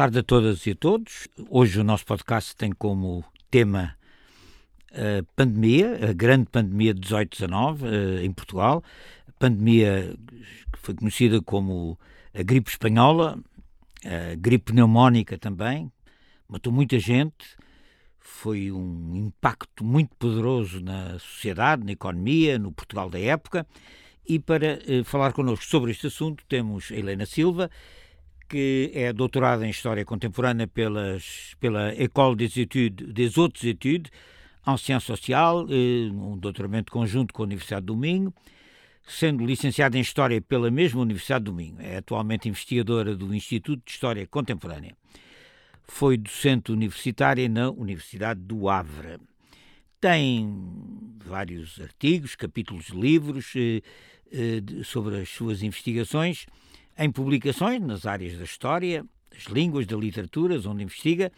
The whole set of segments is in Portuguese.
tarde a todas e a todos. Hoje o nosso podcast tem como tema a pandemia, a grande pandemia de 18-19 eh, em Portugal, a pandemia que foi conhecida como a gripe espanhola, a gripe pneumónica também, matou muita gente, foi um impacto muito poderoso na sociedade, na economia, no Portugal da época. E para eh, falar connosco sobre este assunto temos a Helena Silva, que é doutorada em História Contemporânea pelas, pela École des Études, des Hautes Études, en Ciência Social, eh, um doutoramento conjunto com a Universidade do Minho, sendo licenciada em História pela mesma Universidade do Minho. É atualmente investigadora do Instituto de História Contemporânea. Foi docente universitária na Universidade do Havre. Tem vários artigos, capítulos de livros eh, eh, sobre as suas investigações em publicações nas áreas da história, das línguas, da literatura, onde investiga,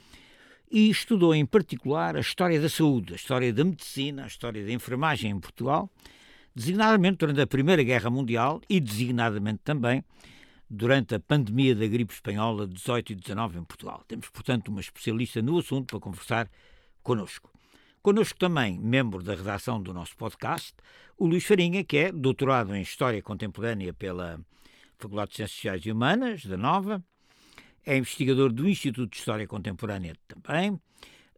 e estudou em particular a história da saúde, a história da medicina, a história da enfermagem em Portugal, designadamente durante a Primeira Guerra Mundial e designadamente também durante a pandemia da gripe espanhola 18 e 19 em Portugal. Temos, portanto, uma especialista no assunto para conversar connosco. Connosco também, membro da redação do nosso podcast, o Luís Farinha, que é doutorado em História Contemporânea pela Faculdade de Ciências Sociais e Humanas, da Nova, é investigador do Instituto de História Contemporânea também.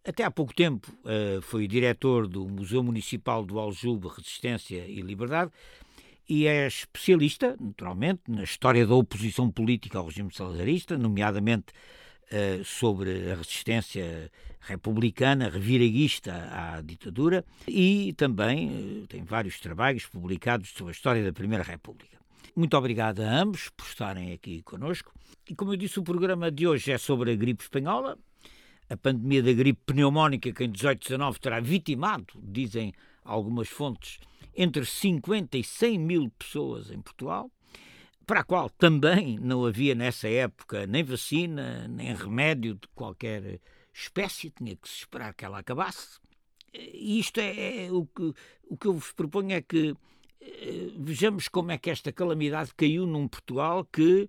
Até há pouco tempo uh, foi diretor do Museu Municipal do Aljube Resistência e Liberdade e é especialista, naturalmente, na história da oposição política ao regime salazarista, nomeadamente uh, sobre a resistência republicana, reviraguista à ditadura, e também uh, tem vários trabalhos publicados sobre a história da Primeira República. Muito obrigado a ambos por estarem aqui conosco. E como eu disse, o programa de hoje é sobre a gripe espanhola, a pandemia da gripe pneumónica que em 1819 terá vitimado, dizem algumas fontes, entre 50 e 100 mil pessoas em Portugal, para a qual também não havia nessa época nem vacina, nem remédio de qualquer espécie, tinha que se esperar que ela acabasse. E isto é, é o, que, o que eu vos proponho é que vejamos como é que esta calamidade caiu num Portugal que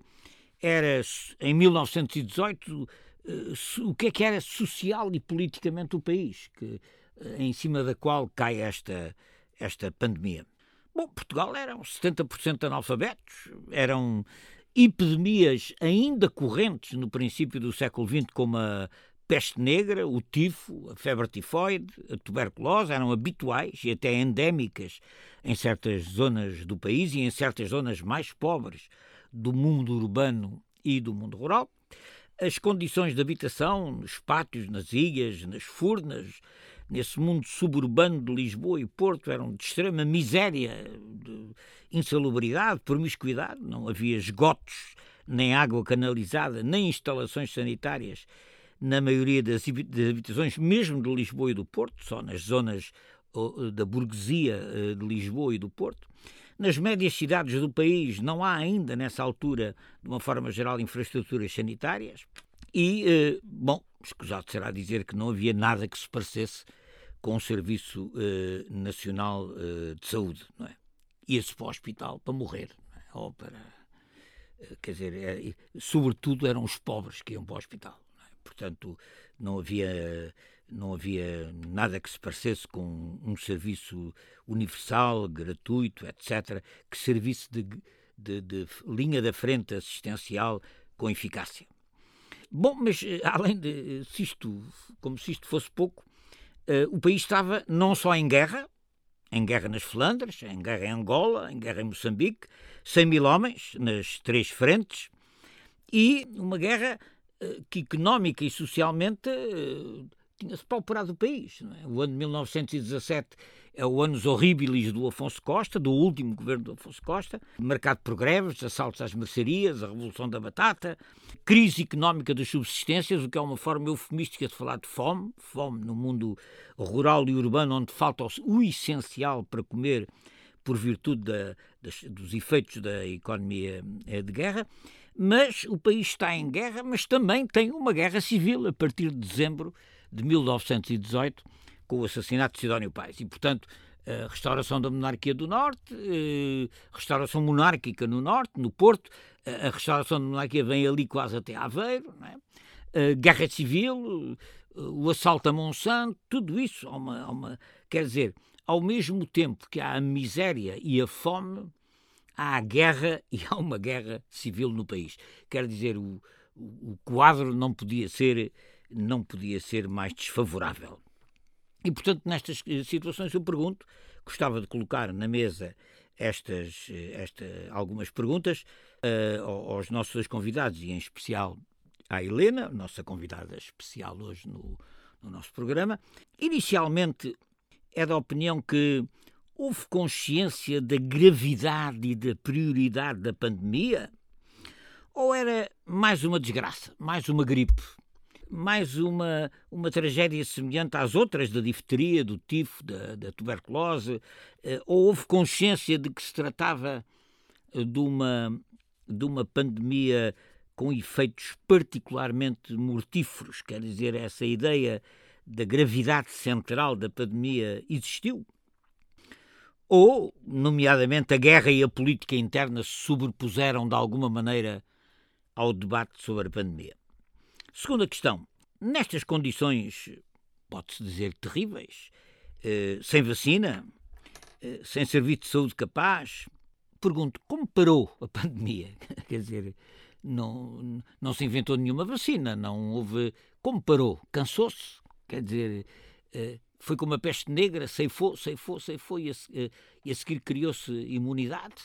era, em 1918, eh, o que é que era social e politicamente o país, que, eh, em cima da qual cai esta, esta pandemia. Bom, Portugal eram 70% analfabetos, eram epidemias ainda correntes no princípio do século XX, como a peste negra, o tifo, a febre tifoide, a tuberculose eram habituais e até endémicas em certas zonas do país e em certas zonas mais pobres do mundo urbano e do mundo rural. As condições de habitação nos pátios, nas ilhas, nas furnas, nesse mundo suburbano de Lisboa e Porto eram de extrema miséria, de insalubridade, promiscuidade, não havia esgotos, nem água canalizada, nem instalações sanitárias na maioria das habitações, mesmo de Lisboa e do Porto, só nas zonas da burguesia eh, de Lisboa e do Porto. Nas médias cidades do país não há ainda, nessa altura, de uma forma geral, infraestruturas sanitárias. E, eh, bom, escusado será dizer que não havia nada que se parecesse com o Serviço eh, Nacional de Saúde, não é? Ia-se para o hospital para morrer, é? ou para... Quer dizer, é, sobretudo eram os pobres que iam para o hospital portanto não havia não havia nada que se parecesse com um serviço universal, gratuito, etc., que servisse de, de, de linha da frente assistencial com eficácia. Bom, mas eh, além de se isto, como se isto fosse pouco, uh, o país estava não só em guerra, em guerra nas Flandres, em guerra em Angola, em guerra em Moçambique, 100 mil homens nas três frentes, e uma guerra eh, que económica e socialmente eh, tinha-se pauperado o país. É? O ano de 1917 é o anos horríveis do Afonso Costa, do último governo do Afonso Costa, marcado por greves, assaltos às mercearias, a Revolução da Batata, crise económica das subsistências, o que é uma forma eufemística de falar de fome, fome no mundo rural e urbano, onde falta o essencial para comer por virtude da, das, dos efeitos da economia eh, de guerra. Mas o país está em guerra, mas também tem uma guerra civil a partir de dezembro de 1918, com o assassinato de Sidónio Pais. E, portanto, a restauração da monarquia do Norte, eh, restauração monárquica no Norte, no Porto, a restauração da monarquia vem ali quase até Aveiro, é? guerra civil, o assalto a Monsanto, tudo isso, há uma, há uma, quer dizer, ao mesmo tempo que há a miséria e a fome, há guerra e há uma guerra civil no país. Quer dizer, o, o quadro não podia ser não podia ser mais desfavorável. E, portanto, nestas eh, situações eu pergunto, gostava de colocar na mesa estas, eh, esta, algumas perguntas uh, aos nossos convidados e, em especial, à Helena, nossa convidada especial hoje no, no nosso programa. Inicialmente, é da opinião que houve consciência da gravidade e da prioridade da pandemia? Ou era mais uma desgraça, mais uma gripe, mais uma, uma tragédia semelhante às outras da difteria, do tifo, da, da tuberculose? Eh, ou houve consciência de que se tratava eh, de uma, de uma pandemia com efeitos particularmente mortíferos? Quer dizer, essa ideia da gravidade central da pandemia existiu? Ou, nomeadamente, a guerra e a política interna se sobrepuseram de alguma maneira ao debate sobre a pandemia. Segunda questão. Nestas condições, pode-se dizer, terríveis, eh, sem vacina, eh, sem serviço de saúde capaz, pergunto, como parou a pandemia? Quer dizer, não, não se inventou nenhuma vacina, não houve. Como parou? Cansou-se? Quer dizer, eh, foi como a peste negra, ceifou, ceifou, ceifou, e a, e a seguir criou-se imunidade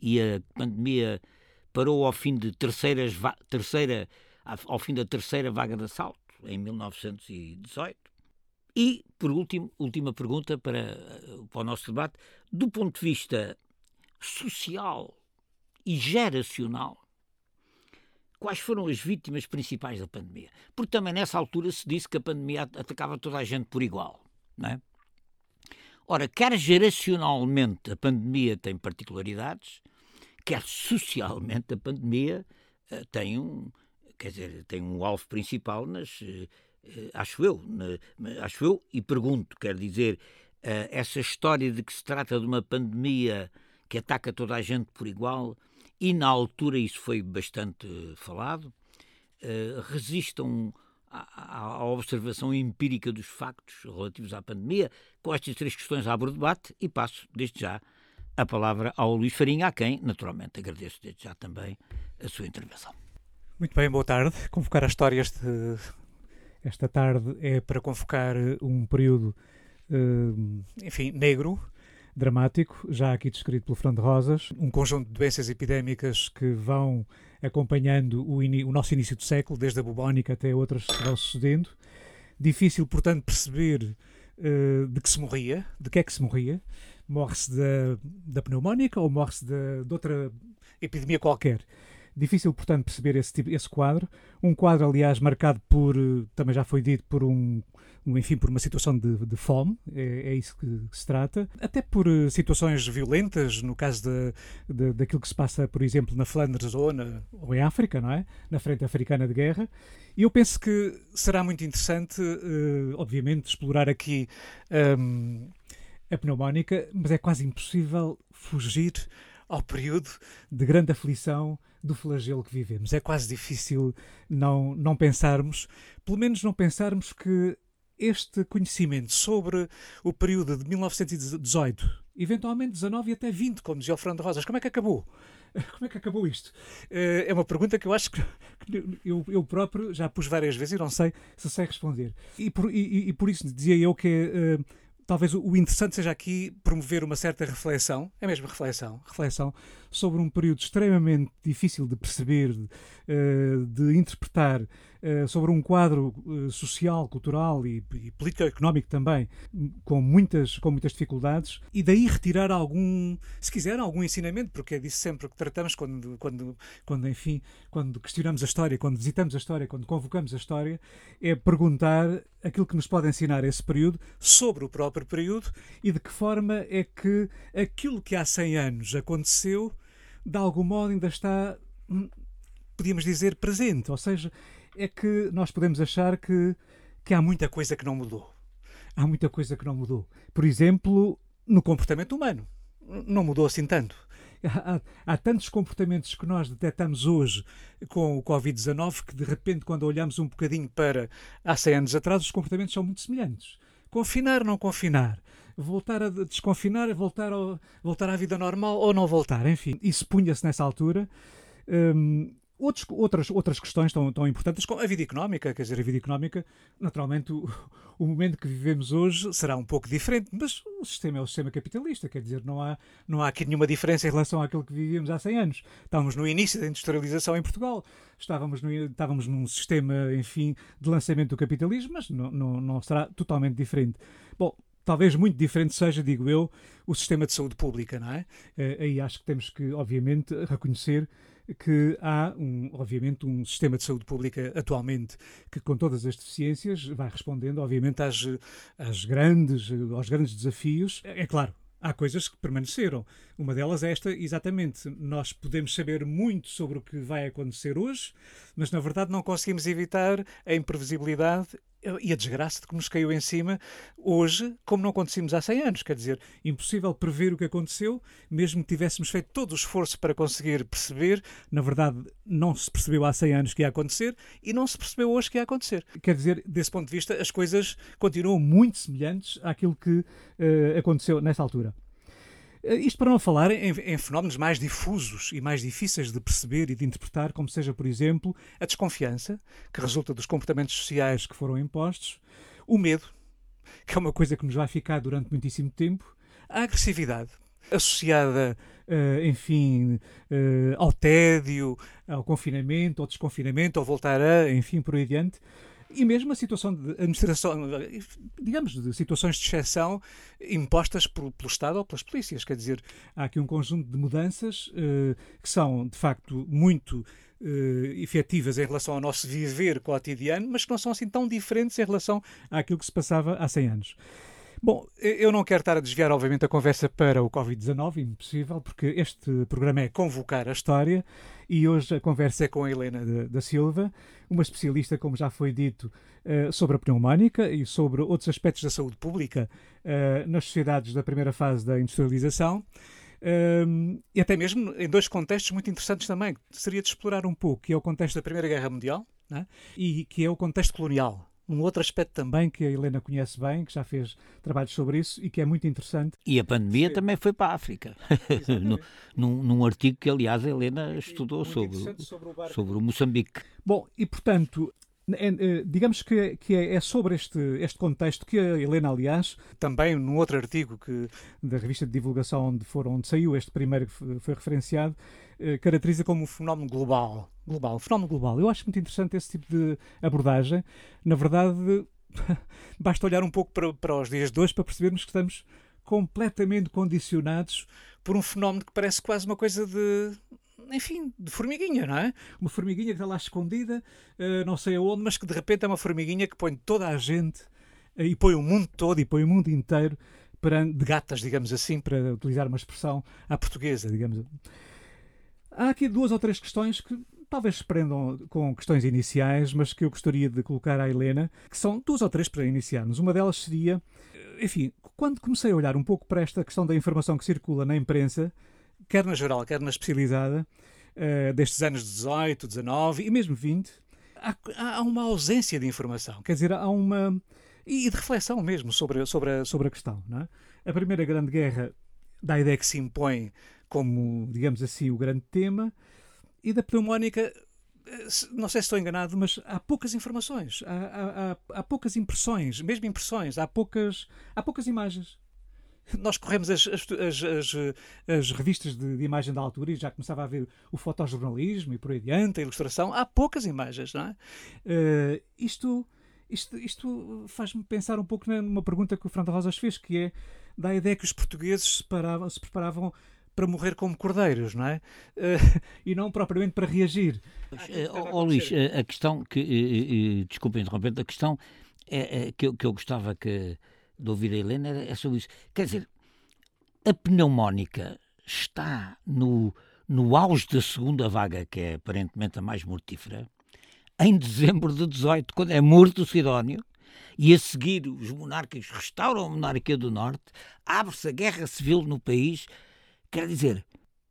e a pandemia parou ao fim de terceiras, terceira, ao fim da terceira vaga de assalto, em 1918. E, por último, última pergunta para, para o nosso debate, do ponto de vista social e geracional, quais foram as vítimas principais da pandemia? Porque também nessa altura se disse que a pandemia atacava toda a gente por igual, não é? Ora, quer geracionalmente a pandemia tem particularidades, quer socialmente a pandemia uh, tem um quer dizer tem um alvo principal nas uh, acho eu na, acho eu e pergunto quer dizer essa história de que se trata de uma pandemia que ataca toda a gente por igual e na altura isso foi bastante falado resistam à, observação empírica dos factos relativos à pandemia. Com estas três questões abro o debate e passo, desde já, a palavra ao Luís Farinha, a quem, naturalmente, agradeço desde já também a sua intervenção. Muito bem, boa tarde. Convocar a história este, esta tarde é para convocar um período, eh, enfim, negro, dramático, já aqui descrito pelo Fernando Rosas, um conjunto de doenças epidémicas que vão acompanhando o, o nosso início do século, desde a bubónica até outras que vão sucedendo. Difícil, portanto, perceber uh, de que se morria, de que é que se morria morre-se da, da pneumónica ou morre-se de, de outra epidemia qualquer. Difícil, portanto, perceber esse, tipo, esse quadro. Um quadro, aliás, marcado por, também já foi dito, por um, enfim, por uma situação de, de fome, é, é, isso que, se trata. Até por uh, situações violentas, no caso de, de, daquilo que se passa, por exemplo, na Flandres ou, na, ou em África, não é? Na frente africana de guerra. E eu penso que será muito interessante, uh, obviamente, explorar aqui. Um, a pneumónica, mas é quase impossível fugir ao período de grande aflição do flagelo que vivemos. É quase difícil não, não pensarmos, pelo menos não pensarmos que este conhecimento sobre o período de 1918, eventualmente 19 e até 20, como dizia o Fernando Rosas, como é que acabou? Como é que acabou isto? Eh, é uma pergunta que eu acho que eu, próprio já pus várias vezes e não sei se sei responder. E por, e, e por isso dizia eu que uh, talvez o interessante seja aqui promover uma certa reflexão, é mesmo reflexão, reflexão sobre um período extremamente difícil de perceber, de, eh, interpretar, eh, sobre um quadro eh, social, cultural e, e político-económico também, com muitas, com muitas dificuldades, e daí retirar algum, se quiser, algum ensinamento, porque é disso sempre que tratamos quando, quando, quando, enfim, quando questionamos a história, quando visitamos a história, quando convocamos a história, é perguntar aquilo que nos pode ensinar esse período sobre o próprio período e de que forma é que aquilo que há 100 anos aconteceu de algum modo ainda está, hum, podíamos dizer, presente. Ou seja, é que nós podemos achar que, que há muita coisa que não mudou. há muita coisa que não mudou. Por exemplo, no comportamento humano. Não mudou assim tanto. Há, há, tantos comportamentos que nós detectamos hoje com o Covid-19 que, de repente, quando olhamos um bocadinho para há 100 anos atrás, os comportamentos são muito semelhantes. Confinar, não confinar. Voltar a desconfinar, voltar, ao, voltar à vida normal ou não voltar. Enfim, isso punha-se nessa altura. Hum, Outros, outras, outras questões tão, tão importantes como a vida económica, quer dizer, a vida económica, naturalmente, o, o momento que vivemos hoje será um pouco diferente, mas o sistema é o sistema capitalista, quer dizer, não há, não há aqui nenhuma diferença em relação àquilo que vivíamos há 100 anos. Estávamos no início da industrialização em Portugal, estávamos, no, estávamos num sistema, enfim, de lançamento do capitalismo, mas não, não, não será totalmente diferente. Bom, talvez muito diferente seja, digo eu, o sistema de saúde pública, não é? Eh, aí acho que temos que, obviamente, reconhecer que há, um, obviamente, um sistema de saúde pública atualmente que, com todas as deficiências, vai respondendo, obviamente, às, às grandes, aos grandes desafios. É, é claro, há coisas que permaneceram. Uma delas é esta, exatamente. Nós podemos saber muito sobre o que vai acontecer hoje, mas na verdade não conseguimos evitar a imprevisibilidade e a desgraça de que nos caiu em cima hoje, como não acontecemos há 100 anos. Quer dizer, impossível prever o que aconteceu, mesmo que tivéssemos feito todo o esforço para conseguir perceber, na verdade, não se percebeu há 100 anos que ia acontecer e não se percebeu hoje que ia acontecer. Quer dizer, desse ponto de vista, as coisas continuam muito semelhantes àquilo que uh, aconteceu nessa altura. Eh, isto para não falar em, em, fenómenos mais difusos e mais difíceis de perceber e de interpretar, como seja, por exemplo, a desconfiança, que resulta dos comportamentos sociais que foram impostos, o medo, que é uma coisa que nos vai ficar durante muitíssimo tempo, a agressividade, associada, uh, enfim, uh, ao tédio, ao confinamento, ao desconfinamento, ao voltar a, enfim, por aí adiante e mesmo a situação de administração, digamos, de situações de exceção impostas por, pelo Estado ou pelas polícias. Quer dizer, há aqui um conjunto de mudanças uh, que são, de facto, muito uh, efetivas em relação ao nosso viver cotidiano, mas que não são assim tão diferentes em relação àquilo que se passava há 100 anos. Bom, eu não quero estar a desviar, obviamente, a conversa para o Covid-19, impossível, porque este programa é convocar a história e hoje a conversa é com a Helena da Silva, uma especialista, como já foi dito, eh, sobre a pneumónica e sobre outros aspectos da saúde pública eh, nas sociedades da primeira fase da industrialização. Um, e até mesmo em dois contextos muito interessantes também, seria de explorar um pouco, que é o contexto da Primeira Guerra Mundial né? e que é o contexto colonial. Um outro aspecto também que a Helena conhece bem, que já fez trabalhos sobre isso e que é muito interessante. E a pandemia também foi para a África. num, num, artigo que, aliás, a Helena estudou sobre, sobre, o sobre o Moçambique. Bom, e portanto, é, é, digamos que, é, que é, é, sobre este, este contexto que a Helena, aliás, também num outro artigo que, da revista de divulgação onde, foram, onde saiu este primeiro que foi referenciado, eh, caracteriza como um fenómeno global. global. Um fenómeno global. Eu acho muito interessante esse tipo de abordagem. Na verdade, basta olhar um pouco para, para os dias de hoje para percebermos que estamos completamente condicionados por um fenómeno que parece quase uma coisa de enfim, de formiguinha, não é? Uma formiguinha que está lá escondida, uh, não sei aonde, mas que de repente é uma formiguinha que põe toda a gente uh, e põe o mundo todo e põe o mundo inteiro de gatas, digamos assim, para utilizar uma expressão à portuguesa, digamos. Há aqui duas ou três questões que talvez se prendam com questões iniciais, mas que eu gostaria de colocar à Helena, que são duas ou três para iniciarmos. Uma delas seria, enfim, quando comecei a olhar um pouco para esta questão da informação que circula na imprensa, quer na geral, quer na especializada, uh, destes anos 18, 19 e mesmo 20, há, há, uma ausência de informação. Quer dizer, há uma. e de reflexão mesmo sobre, sobre, a, sobre a questão. Não é? A Primeira Grande Guerra dá a ideia que se impõe como, digamos assim, o grande tema, e da pneumónica não sei se estou enganado, mas há poucas informações, há, há, há, poucas impressões, mesmo impressões, há poucas, há poucas imagens nós corremos as, as, as, as revistas de, de, imagem da altura e já começava a ver o fotojornalismo e por aí adiante, a ilustração. Há poucas imagens, não é? Uh, isto isto, isto faz-me pensar um pouco numa pergunta que o Fernando Rosas fez, que é da ideia que os portugueses se, se preparavam para morrer como cordeiros, não é? Uh, e não propriamente para reagir. Ó oh, Luís, a questão que, desculpa interromper, a questão é, é, que, eu, que eu gostava que de ouvir a Helena é sobre isso. Quer dizer, a pneumónica está no, no auge da segunda vaga, que é aparentemente a mais mortífera, em dezembro de 18, quando é morto o Sidónio, e a seguir os monarcas restauram a monarquia do Norte, abre-se a guerra civil no país. Quer dizer,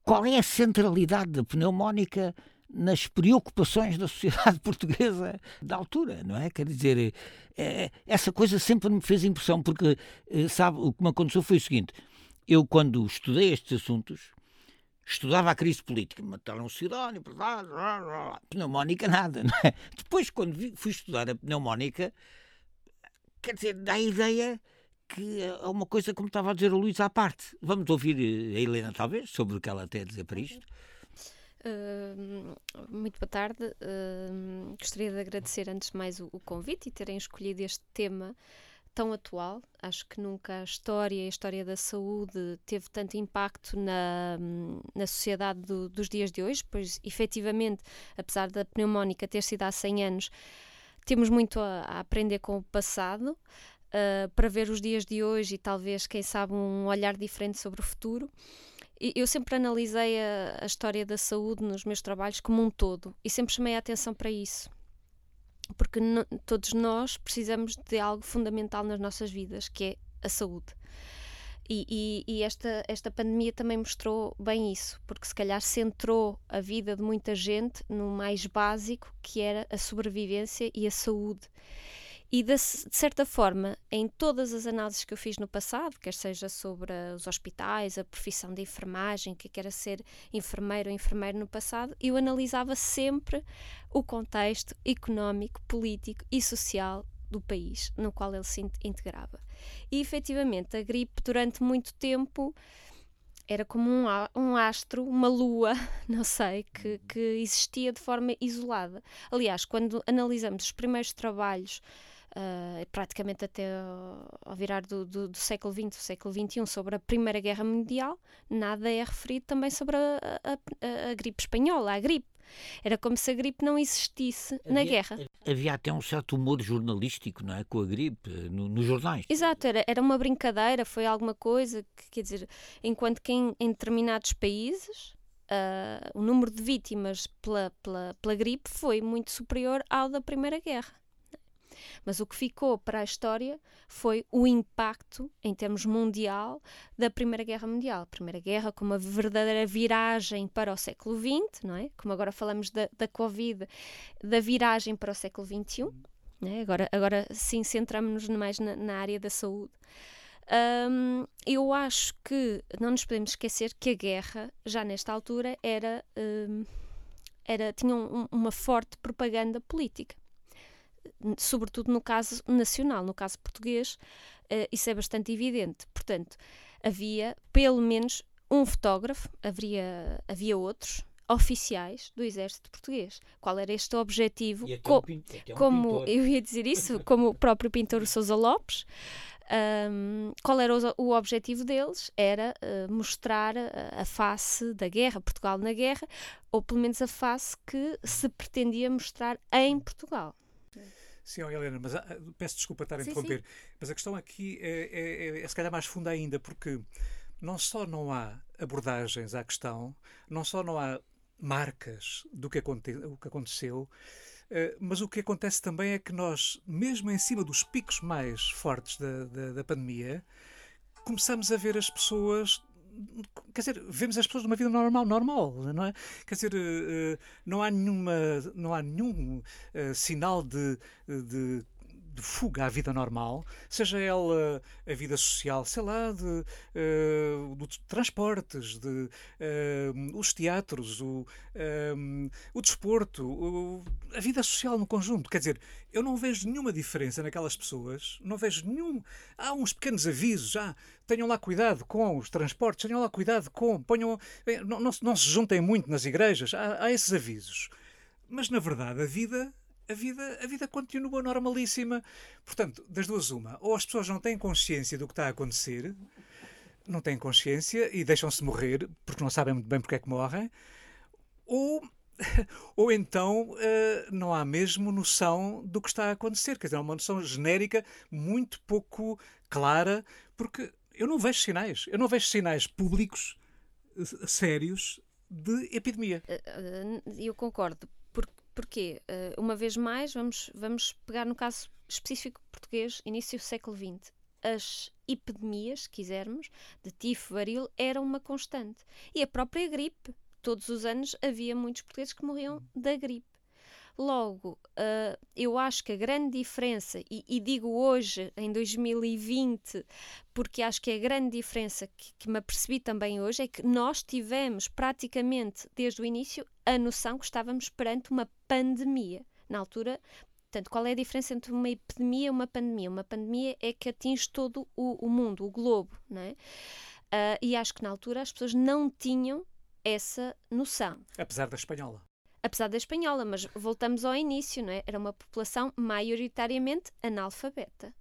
qual é a centralidade da pneumónica nas preocupações da sociedade portuguesa da altura, não é? Quer dizer, é, essa coisa sempre me fez impressão, porque, eh, sabe, o que me aconteceu foi o seguinte: eu, quando estudei estes assuntos, estudava a crise política, mataram o Sidónio, pneumónica, nada, não é? Depois, quando fui estudar a pneumónica, quer dizer, dá a ideia que é uma coisa, como estava a dizer o Luís, à parte. Vamos ouvir a Helena, talvez, sobre o que ela tem a dizer para isto. Uh, muito boa tarde. Uh, gostaria de agradecer antes de mais o, o, convite e terem escolhido este tema tão atual. Acho que nunca a história, a história da saúde teve tanto impacto na, na sociedade do, dos dias de hoje, pois efetivamente, apesar da pneumónica ter sido há 100 anos, temos muito a, a aprender com o passado. Uh, para ver os dias de hoje e talvez, quem sabe, um olhar diferente sobre o futuro eu sempre analisei a, a, história da saúde nos meus trabalhos como um todo e sempre chamei a atenção para isso. Porque no, todos nós precisamos de algo fundamental nas nossas vidas, que é a saúde. E, e, e, esta, esta pandemia também mostrou bem isso, porque se calhar centrou a vida de muita gente no mais básico, que era a sobrevivência e a saúde. E de, de, certa forma, em todas as análises que eu fiz no passado, quer seja sobre os hospitais, a profissão de enfermagem, que era ser enfermeiro ou enfermeiro no passado, eu analisava sempre o contexto económico, político e social do país no qual ele se integrava. E efetivamente, a gripe, durante muito tempo, era como um, um astro, uma lua, não sei, que, que existia de forma isolada. Aliás, quando analisamos os primeiros trabalhos uh, praticamente até ao virar do, do, do, século XX, do século XXI, sobre a Primeira Guerra Mundial, nada é referido também sobre a, a, a, a gripe espanhola, a gripe. Era como se a gripe não existisse havia, na guerra. Havia até um certo humor jornalístico, não é? Com a gripe, no, nos jornais. Exato, era, era uma brincadeira, foi alguma coisa que, quer dizer, enquanto que em, em determinados países uh, o número de vítimas pela, pela, pela gripe foi muito superior ao da Primeira Guerra. Mas o que ficou para a história foi o impacto, em termos mundial, da Primeira Guerra Mundial. A Primeira Guerra como uma verdadeira viragem para o século XX, não é? Como agora falamos da, da Covid, da viragem para o século XXI. É? Agora, agora sim, centramos-nos mais na, na, área da saúde. Um, eu acho que não nos podemos esquecer que a guerra, já nesta altura, era, um, era tinha um, uma forte propaganda política sobretudo no caso nacional, no caso português, uh, isso é bastante evidente. Portanto, havia pelo menos um fotógrafo, havia, havia outros, oficiais do exército português. Qual era este objetivo? Co um como eu ia dizer isso, como o próprio pintor Sousa Lopes. Um, qual era o, o, objetivo deles? Era uh, mostrar a, a, face da guerra, Portugal na guerra, ou pelo menos a face que se pretendia mostrar em Portugal. Sim, oh, Helena, mas ah, peço desculpa estar a interromper, sim. mas a questão aqui é, é, é, é se calhar mais funda ainda, porque não só não há abordagens à questão, não só não há marcas do que, aconte o que aconteceu, Uh, mas o que acontece também é que nós, mesmo em cima dos picos mais fortes da, da, da pandemia, começamos a ver as pessoas quer dizer, vemos as pessoas numa vida normal, normal, não é? Quer dizer, eh, eh, não há nenhuma, não há nenhum uh, sinal de, de de fuga à vida normal, seja ela a vida social, sei lá, de, uh, de transportes, de uh, os teatros, o, uh, o desporto, a vida social no conjunto. Quer dizer, eu não vejo nenhuma diferença naquelas pessoas, não vejo nenhum. Há uns pequenos avisos, já. Tenham lá cuidado com os transportes, tenham lá cuidado com. Ponham, não, não, não se juntem muito nas igrejas, há, há esses avisos. Mas na verdade, a vida a vida, a vida continua normalíssima. Portanto, das duas, uma. Ou as pessoas não têm consciência do que está a acontecer, não têm consciência e deixam-se morrer porque não sabem muito bem porque é que morrem, ou, ou então uh, não há mesmo noção do que está a acontecer. Quer dizer, é uma noção genérica muito pouco clara, porque eu não vejo sinais. Eu não vejo sinais públicos uh, sérios de epidemia. Eh, eu concordo Porquê? Uh, uma vez mais, vamos, vamos pegar no caso específico português, início do século XX. As epidemias, se quisermos, de tifo, varil, eram uma constante. E a própria gripe. Todos os anos havia muitos portugueses que morriam da gripe. Logo, uh, eu acho que a grande diferença, e, e, digo hoje, em 2020, porque acho que a grande diferença que, que me apercebi também hoje, é que nós tivemos praticamente desde o início a noção que estávamos perante uma pandemia. Na altura, Portanto, qual é a diferença entre uma epidemia e uma pandemia? Uma pandemia é que atinge todo o, o mundo, o globo, não é? Uh, e acho que na altura as pessoas não tinham essa noção. Apesar da espanhola apesar da espanhola, mas voltamos ao início, não é? Era uma população maioritariamente analfabeta.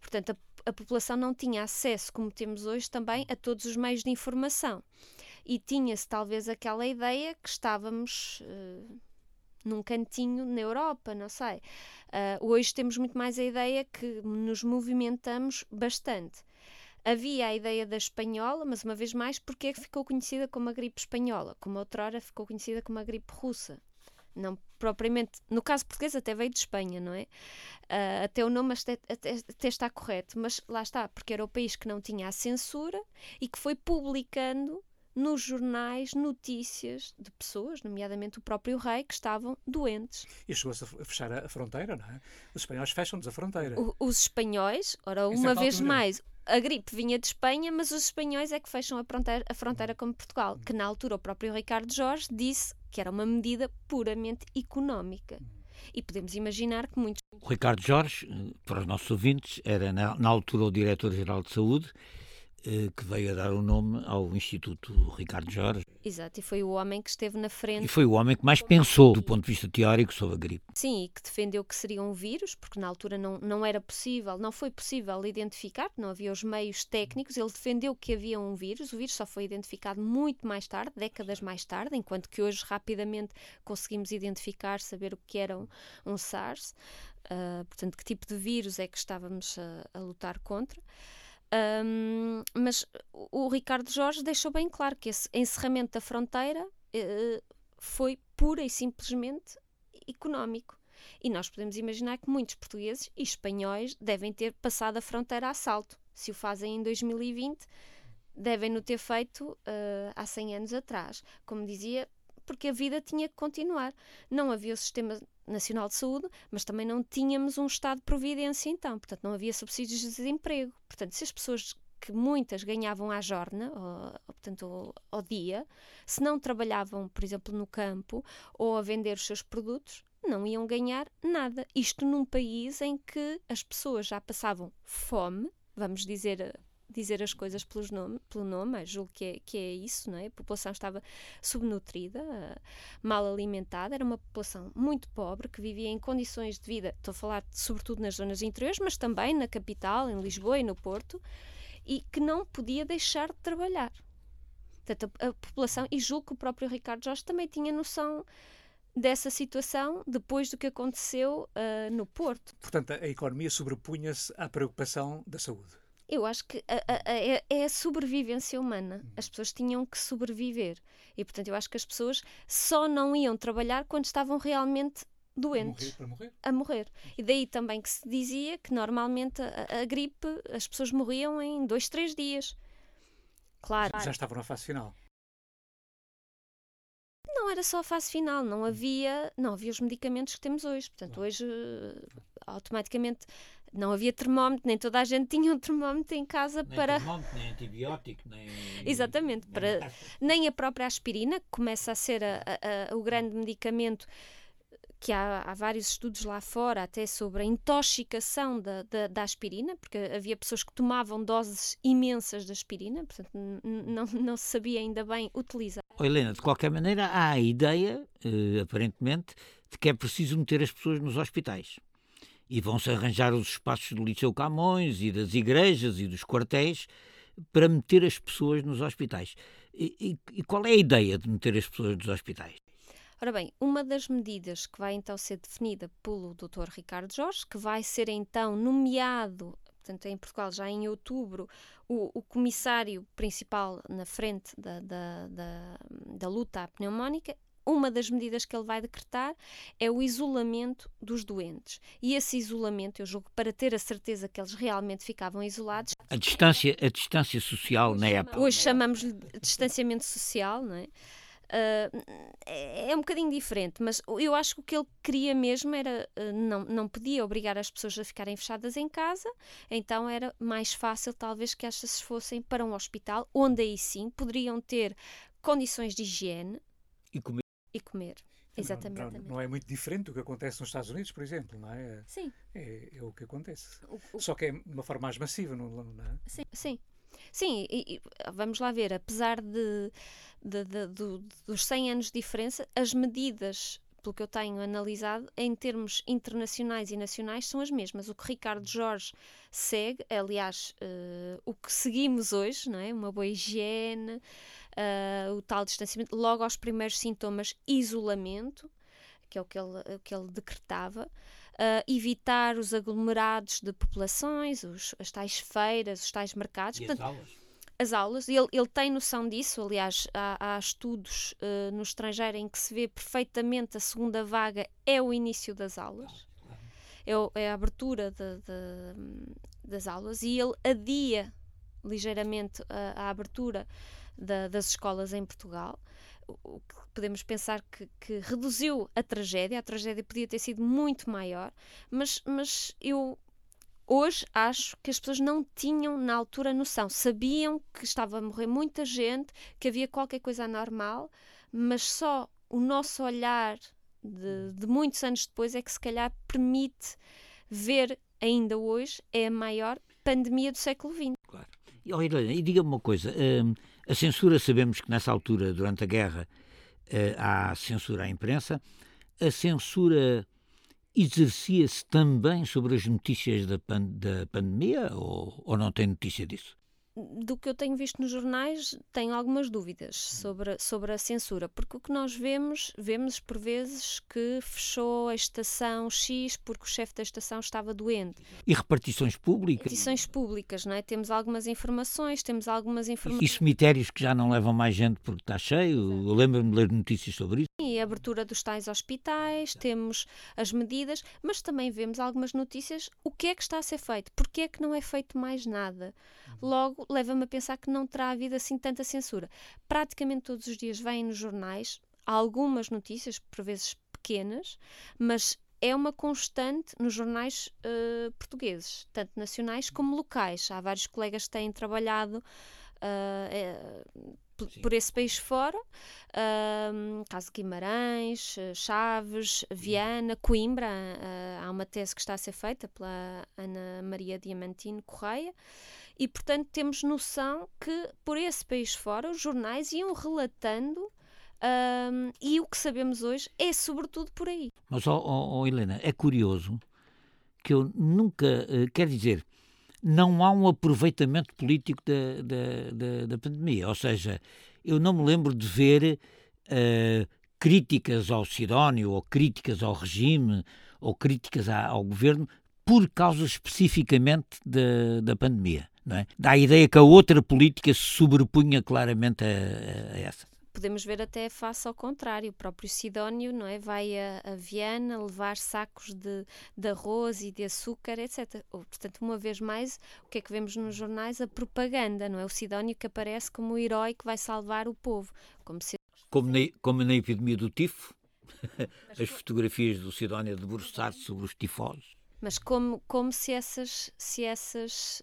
Portanto, a, a população não tinha acesso, como temos hoje também, a todos os meios de informação. E tinha-se talvez aquela ideia que estávamos uh, num cantinho na Europa, não sei. Uh, hoje temos muito mais a ideia que nos movimentamos bastante. Havia a ideia da espanhola, mas uma vez mais, porque é que ficou conhecida como a gripe espanhola? Como outrora ficou conhecida como a gripe russa. Não propriamente, no caso português até veio de Espanha, não é? Uh, até o nome até, até, até, está correto, mas lá está, porque era o país que não tinha a censura e que foi publicando nos jornais notícias de pessoas, nomeadamente o próprio rei, que estavam doentes. E chegou-se a fechar a fronteira, não é? Os espanhóis fecham-nos a fronteira. O, os espanhóis, ora, uma vez mais, a gripe vinha de Espanha, mas os espanhóis é que fecham a fronteira, a fronteira com Portugal, que na altura o próprio Ricardo Jorge disse que era uma medida puramente económica. E podemos imaginar que muitos. O Ricardo Jorge, eh, para os nossos ouvintes, era na, na altura o diretor-geral de saúde que veio a dar o nome ao Instituto Ricardo Jorge. Exato, e foi o homem que esteve na frente. E foi o homem que mais pensou, do ponto de vista teórico, sobre a gripe. Sim, e que defendeu que seria um vírus, porque na altura não, não era possível, não foi possível identificar, não havia os meios técnicos. Ele defendeu que havia um vírus, o vírus só foi identificado muito mais tarde, décadas mais tarde, enquanto que hoje rapidamente conseguimos identificar, saber o que era um, um SARS, uh, portanto, que tipo de vírus é que estávamos a, a lutar contra. Um, mas o Ricardo Jorge deixou bem claro que esse encerramento da fronteira uh, foi pura e simplesmente económico. E nós podemos imaginar que muitos portugueses e espanhóis devem ter passado a fronteira a salto. Se o fazem em 2020, devem-no ter feito uh, há 100 anos atrás. Como dizia, porque a vida tinha que continuar. Não havia o sistema nacional de saúde, mas também não tínhamos um estado de providência então, portanto não havia subsídios de desemprego. Portanto, se as pessoas que muitas ganhavam à jorna, ou, portanto, ao, ao dia, se não trabalhavam, por exemplo, no campo ou a vender os seus produtos, não iam ganhar nada. Isto num país em que as pessoas já passavam fome, vamos dizer dizer as coisas pelos nome, pelo nome, mas julgo que é, que é isso, não é? A população estava subnutrida, mal alimentada, era uma população muito pobre, que vivia em condições de vida, estou a falar sobretudo nas zonas interiores, mas também na capital, em Lisboa e no Porto, e que não podia deixar de trabalhar. Portanto, a, a população, e julgo que o próprio Ricardo Jorge também tinha noção dessa situação depois do que aconteceu uh, no Porto. Portanto, a economia sobrepunha-se à preocupação da saúde. Eu acho que a, a, a, é, é a sobrevivência humana. As pessoas tinham que sobreviver. E, portanto, eu acho que as pessoas só não iam trabalhar quando estavam realmente doentes. A morrer, morrer. A morrer. E daí também que se dizia que normalmente a, a, gripe, as pessoas morriam em dois, três dias. Claro. Já estavam na fase final. Não era só a fase final, não havia, não havia os medicamentos que temos hoje. Portanto, hoje automaticamente não havia termómetro, nem toda a gente tinha um termómetro em casa nem para. Termómetro, nem antibiótico, nem. Exatamente, nem, para... nem a própria aspirina, que começa a ser a, a, a, o grande medicamento que há, há, vários estudos lá fora até sobre a intoxicação da, da, da, aspirina, porque havia pessoas que tomavam doses imensas de aspirina, portanto não, não se sabia ainda bem utilizar. Oh, Helena, de qualquer maneira há a ideia, eh, aparentemente, de que é preciso meter as pessoas nos hospitais e vão-se arranjar os espaços do Liceu Camões e das igrejas e dos quartéis para meter as pessoas nos hospitais. E, e, e, qual é a ideia de meter as pessoas nos hospitais? Ora bem, uma das medidas que vai então ser definida pelo Dr. Ricardo Jorge, que vai ser então nomeado, portanto em Portugal já em outubro, o, o comissário principal na frente da, da, da, da luta à pneumónica, uma das medidas que ele vai decretar é o isolamento dos doentes. E esse isolamento, eu julgo, para ter a certeza que eles realmente ficavam isolados. A distância, a distância social na época. Hoje chamamos-lhe distanciamento social, não é? Uh, é um bocadinho diferente, mas eu acho que o que ele queria mesmo era uh, não, não podia obrigar as pessoas a ficarem fechadas em casa, então era mais fácil, talvez, que estas fossem para um hospital, onde aí sim poderiam ter condições de higiene e comer. E comer. Exatamente. Não, não, não, é muito diferente do que acontece nos Estados Unidos, por exemplo, não é? Sim. É, é o que acontece. O, o... Só que é de uma forma mais massiva, não, não é? Sim, sim. Sim, e, e, vamos lá ver, apesar de, de, de, de, dos 100 anos de diferença, as medidas, pelo que eu tenho analisado, em termos internacionais e nacionais, são as mesmas. O que Ricardo Jorge segue, aliás, uh, o que seguimos hoje, não é? uma boa higiene, uh, o tal distanciamento, logo aos primeiros sintomas, isolamento, que é o que ele, que ele decretava uh, evitar os aglomerados de populações, os, as tais feiras, os tais mercados. E Portanto, as aulas? As aulas, ele, ele tem noção disso, aliás, há, há estudos uh, no estrangeiro em que se vê perfeitamente a segunda vaga é o início das aulas, é, é a abertura de, de, das aulas. E ele adia ligeiramente a, a abertura da, das escolas em Portugal o que podemos pensar que, que, reduziu a tragédia. A tragédia podia ter sido muito maior, mas, mas eu hoje acho que as pessoas não tinham na altura noção. Sabiam que estava a morrer muita gente, que havia qualquer coisa anormal, mas só o nosso olhar de, de muitos anos depois é que se calhar permite ver ainda hoje é a maior pandemia do século XX. Claro. E, oh, e diga-me uma coisa. Hum, a censura, sabemos que nessa altura, durante a guerra, uh, há censura à imprensa. A censura exercia-se também sobre as notícias da, pan da pandemia ou, ou não tem notícia disso? Do que eu tenho visto nos jornais, tenho algumas dúvidas sobre, sobre a censura, porque o que nós vemos, vemos por vezes que fechou a estação X porque o chefe da estação estava doente. E repartições públicas? Repartições públicas, não é? Temos algumas informações, temos algumas informações. E cemitérios que já não levam mais gente porque está cheio? Eu lembro-me de ler notícias sobre isso. E a abertura dos tais hospitais, temos as medidas, mas também vemos algumas notícias. O que é que está a ser feito? Porquê é que não é feito mais nada? Logo, leva-me a pensar que não terá havido assim tanta censura. Praticamente todos os dias vêm nos jornais algumas notícias, por vezes pequenas, mas é uma constante nos jornais uh, portugueses, tanto nacionais como locais. Há vários colegas que têm trabalhado uh, por esse país fora, uh, caso Guimarães, Chaves, Viana, Coimbra, uh, há uma tese que está a ser feita pela Ana Maria Diamantino Correia, e, portanto, temos noção que por esse país fora os jornais iam relatando um, e o que sabemos hoje é sobretudo por aí. Mas, oh, oh Helena, é curioso que eu nunca, uh, quer dizer, não há um aproveitamento político da, da, da, da, pandemia. Ou seja, eu não me lembro de ver uh, críticas ao Sidónio, ou críticas ao regime, ou críticas ao governo por causa especificamente da, da pandemia. Não é? Dá a ideia que a outra política se sobrepunha claramente a, a essa podemos ver até face ao contrário. O próprio Sidónio não é? vai a, a Viana levar sacos de, de arroz e de açúcar, etc. Ou, portanto, uma vez mais, o que é que vemos nos jornais? A propaganda, não é? O Sidónio que aparece como o herói que vai salvar o povo. Como, se... como, na, como na epidemia do tifo, as fotografias do Sidónio debruçar-se sobre os tifosos mas como, como se essas, se, essas,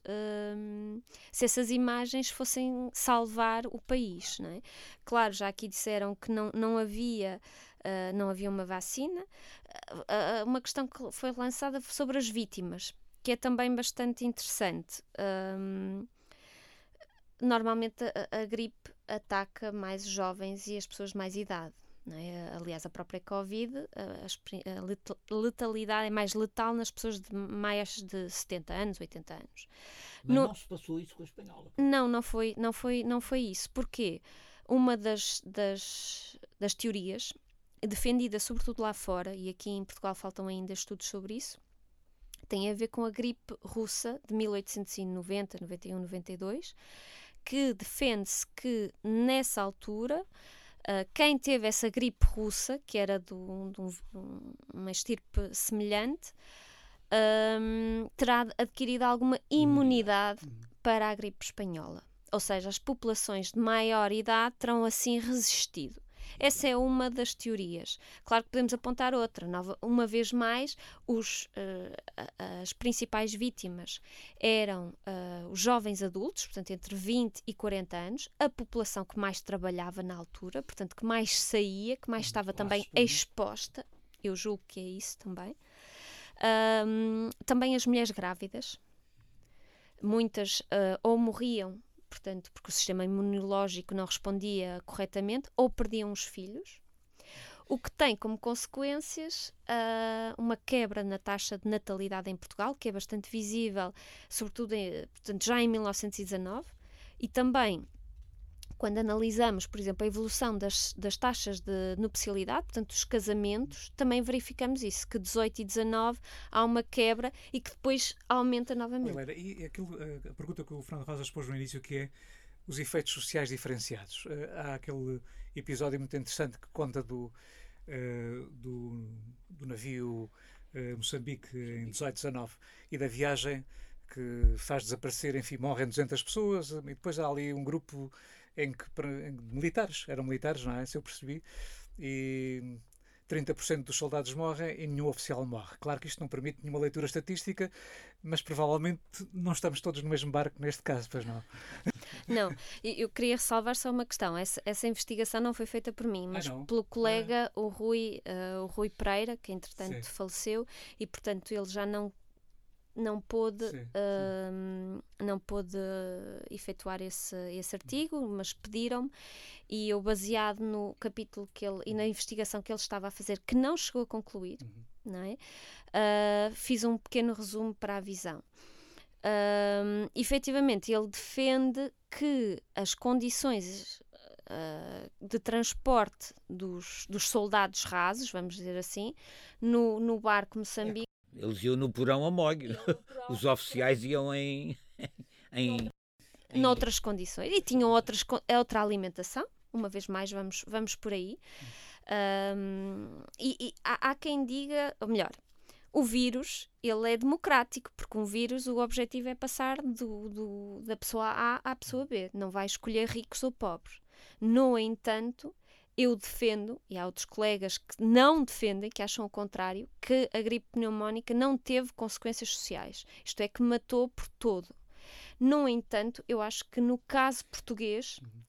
hum, se essas imagens fossem salvar o país. Não é? Claro, já aqui disseram que não, não, havia, uh, não havia uma vacina. Uh, uma questão que foi lançada sobre as vítimas, que é também bastante interessante. Um, normalmente a, a gripe ataca mais jovens e as pessoas mais idade. É? Aliás, a própria Covid, a, a, letalidade é mais letal nas pessoas de mais de 70 anos, 80 anos. Mas no, não se passou isso com a espanhola? Não, não foi, não foi, não foi isso. Porquê? Uma das, das, das teorias, defendida sobretudo lá fora, e aqui em Portugal faltam ainda estudos sobre isso, tem a ver com a gripe russa de 1890, 91, 92, que defende-se que nessa altura Uh, quem teve essa gripe russa, que era de, um, de um, uma estirpe semelhante, um, terá adquirido alguma imunidade uhum. para a gripe espanhola. Ou seja, as populações de maior idade terão assim resistido. Essa é uma das teorias. Claro que podemos apontar outra. Nova, uma vez mais, os, uh, as principais vítimas eram uh, os jovens adultos, portanto, entre 20 e 40 anos, a população que mais trabalhava na altura, portanto, que mais saía, que mais estava também exposta. Eu julgo que é isso também. Um, também as mulheres grávidas. Muitas uh, ou morriam, portanto, porque o sistema imunológico não respondia corretamente, ou perdiam os filhos. O que tem como consequências uh, uma quebra na taxa de natalidade em Portugal, que é bastante visível, sobretudo em, portanto, já em 1919, e também quando analisamos, por exemplo, a evolução das, das taxas de nupcialidade, portanto, dos casamentos, também verificamos isso, que 18 e 19 há uma quebra e que depois aumenta novamente. Helena, e aquilo, a pergunta que o Fernando Rosa pôs no início, que é os efeitos sociais diferenciados. Eh, há aquele episódio muito interessante que conta do, eh, do, do navio eh, Moçambique em 18, 19 e da viagem que faz desaparecer, enfim, morrem 200 pessoas e depois há ali um grupo em que em, militares, eram militares, não é? Se eu percebi, e 30% dos soldados morrem e nenhum oficial morre. Claro que isto não permite nenhuma leitura estatística, mas provavelmente não estamos todos no mesmo barco neste caso, pois não? Não, eu queria ressalvar só uma questão. Essa, essa investigação não foi feita por mim, mas ah, pelo colega, ah. o, Rui, uh, o Rui Pereira, que entretanto Sim. faleceu, e portanto ele já não não pôde, sim, uh, não pôde efetuar esse, esse artigo, mas pediram-me e eu, baseado no capítulo que ele e na investigação que ele estava a fazer, que não chegou a concluir, uhum. não é? Uh, fiz um pequeno resumo para a visão. Uh, efetivamente, ele defende que as condições uh, de transporte dos, dos soldados rasos, vamos dizer assim, no, no barco Moçambique eles iam no porão a molho. Os oficiais iam em. em, em... Noutras condições. E tinham outras, outra alimentação. Uma vez mais, vamos, vamos por aí. Um, e, e há, há, quem diga, ou melhor, o vírus ele é democrático, porque um vírus o objetivo é passar do, do, da pessoa A à pessoa B, não vai escolher ricos ou pobres. No entanto, eu defendo, e há outros colegas que não defendem, que acham o contrário, que a gripe pneumónica não teve consequências sociais. Isto é, que matou por todo. No entanto, eu acho que no caso português, uhum.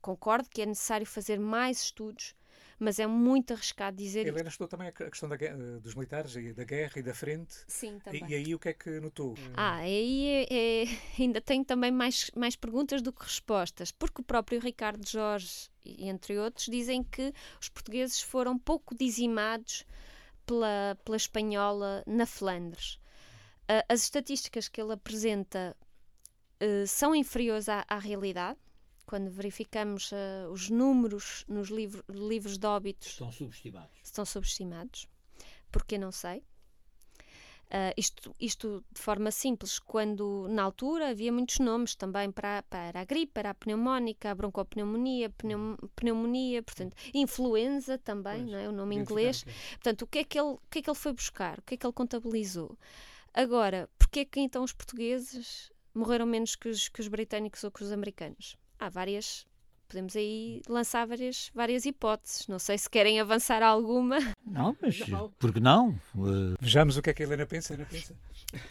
concordo que é necessário fazer mais estudos mas é muito arriscado dizer. Helena estudou também a questão da, dos militares, e da guerra e da frente. Sim, também. E, e aí o que é que notou? Ah, aí é, é, ainda tenho também mais, mais perguntas do que respostas, porque o próprio Ricardo Jorge, entre outros, dizem que os portugueses foram pouco dizimados pela, pela espanhola na Flandres. Uh, as estatísticas que ele apresenta uh, são inferiores à, à realidade quando verificamos uh, os números nos livro, livros de óbitos. Estão subestimados. Estão subestimados. Porque não sei. Uh, isto, isto de forma simples, quando na altura havia muitos nomes também para, para a gripe, para a pneumónica, a broncopneumonia, pneum, pneumonia, portanto, influenza também, pois, não é? o nome inglês. Portanto, o que, é que ele, o que é que ele foi buscar? O que é que ele contabilizou? Agora, porquê é que então os portugueses morreram menos que os, que os britânicos ou que os americanos? Há várias podemos aí lançar várias, várias hipóteses. Não sei se querem avançar alguma. Não, mas porque não? Uh... Vejamos o que é que a Helena pensa. Helena pensa.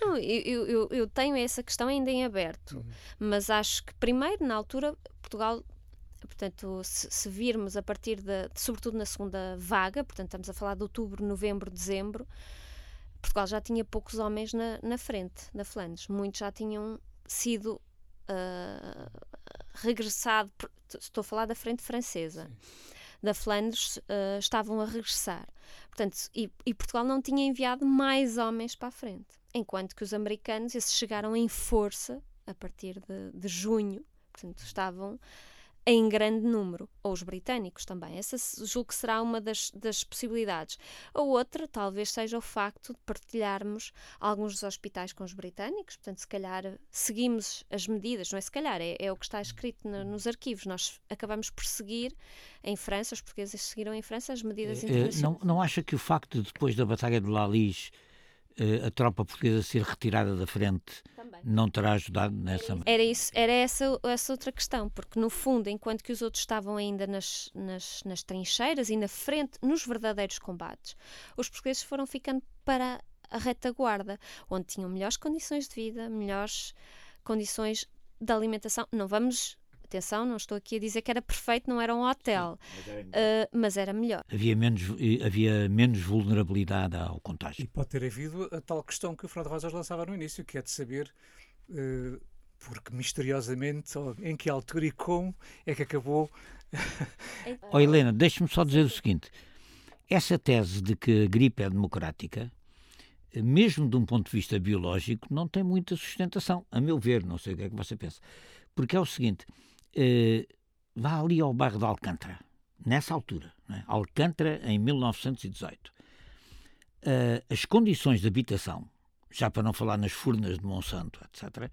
Não, eu, eu, eu, tenho essa questão ainda em aberto, uhum. mas acho que primeiro, na altura, Portugal. Portanto, se, se virmos a partir de, sobretudo na segunda vaga, portanto, estamos a falar de outubro, novembro, dezembro, Portugal já tinha poucos homens na, na frente, na Flandres. Muitos já tinham sido uh, regressado, estou a falar da frente francesa, Sim. da Flandres, uh, estavam a regressar. Portanto, e, e, Portugal não tinha enviado mais homens para a frente. Enquanto que os americanos, esses chegaram em força a partir de, de junho, portanto, estavam em grande número, ou os britânicos também. Essa julgo que será uma das, das possibilidades. A outra talvez seja o facto de partilharmos alguns dos hospitais com os britânicos, portanto, se calhar seguimos as medidas, não é se calhar, é, é o que está escrito no, nos arquivos. Nós acabamos por seguir em França, os portugueses seguiram em França as medidas internacionais. Não, não acha que o facto de depois da Batalha de Lalis eh, a tropa portuguesa ser retirada da frente Também. não terá ajudado nessa era isso era essa essa outra questão porque no fundo enquanto que os outros estavam ainda nas, nas, nas trincheiras e na frente nos verdadeiros combates os portugueses foram ficando para a retaguarda onde tinham melhores condições de vida melhores condições de alimentação não vamos Atenção, não estou aqui a dizer que era perfeito, não era um hotel, Sim, mas, era uh, mas, era melhor. Havia menos, havia menos vulnerabilidade ao contágio. E pode ter havido a tal questão que o Fernando Rosas lançava no início, que é de saber. Uh, porque misteriosamente, em que altura e como é que acabou. oh, Helena, deixe-me só dizer o seguinte: essa tese de que a gripe é democrática, mesmo de um ponto de vista biológico, não tem muita sustentação, a meu ver, não sei o que é que você pensa. Porque é o seguinte: uh, vá ali ao bairro de Alcântara, nessa altura, é? Alcântara em 1918. Uh, eh, as condições de habitação, já para não falar nas furnas de Monsanto, etc.,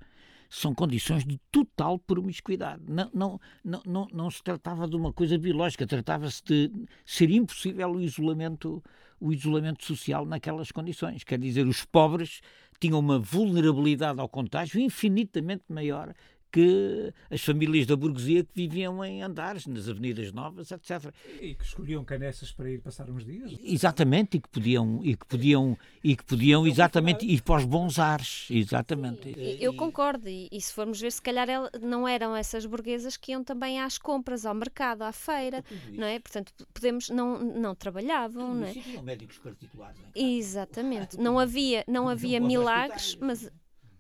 são condições de total promiscuidade. Não, não, não, não, não se tratava de uma coisa biológica, tratava-se de ser impossível o isolamento, o isolamento social naquelas condições. Quer dizer, os pobres tinham uma vulnerabilidade ao contágio infinitamente maior que as famílias da burguesia que viviam em andares, nas avenidas novas, etc. E que escolhiam canessas para ir passar uns dias. Exatamente, e que podiam, e que podiam, e que podiam exatamente ir para os bons ares, exatamente. Sim, eu concordo, e, e, se formos ver, se calhar não eram essas burguesas que iam também às compras, ao mercado, à feira, não é? Portanto, podemos, não, não trabalhavam, não é? médicos particulares. Exatamente, não havia, não havia milagres, mas